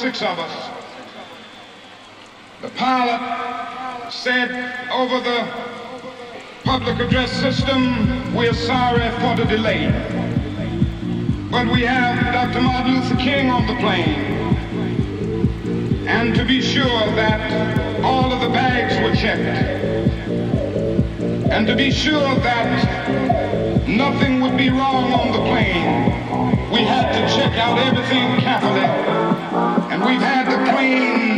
Six of us. The pilot said over the public address system, we're sorry for the delay. But we have Dr. Martin Luther King on the plane. And to be sure that all of the bags were checked. And to be sure that nothing would be wrong on the plane we had to check out everything carefully. We've had the plane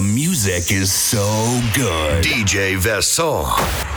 The music is so good. DJ Vessel.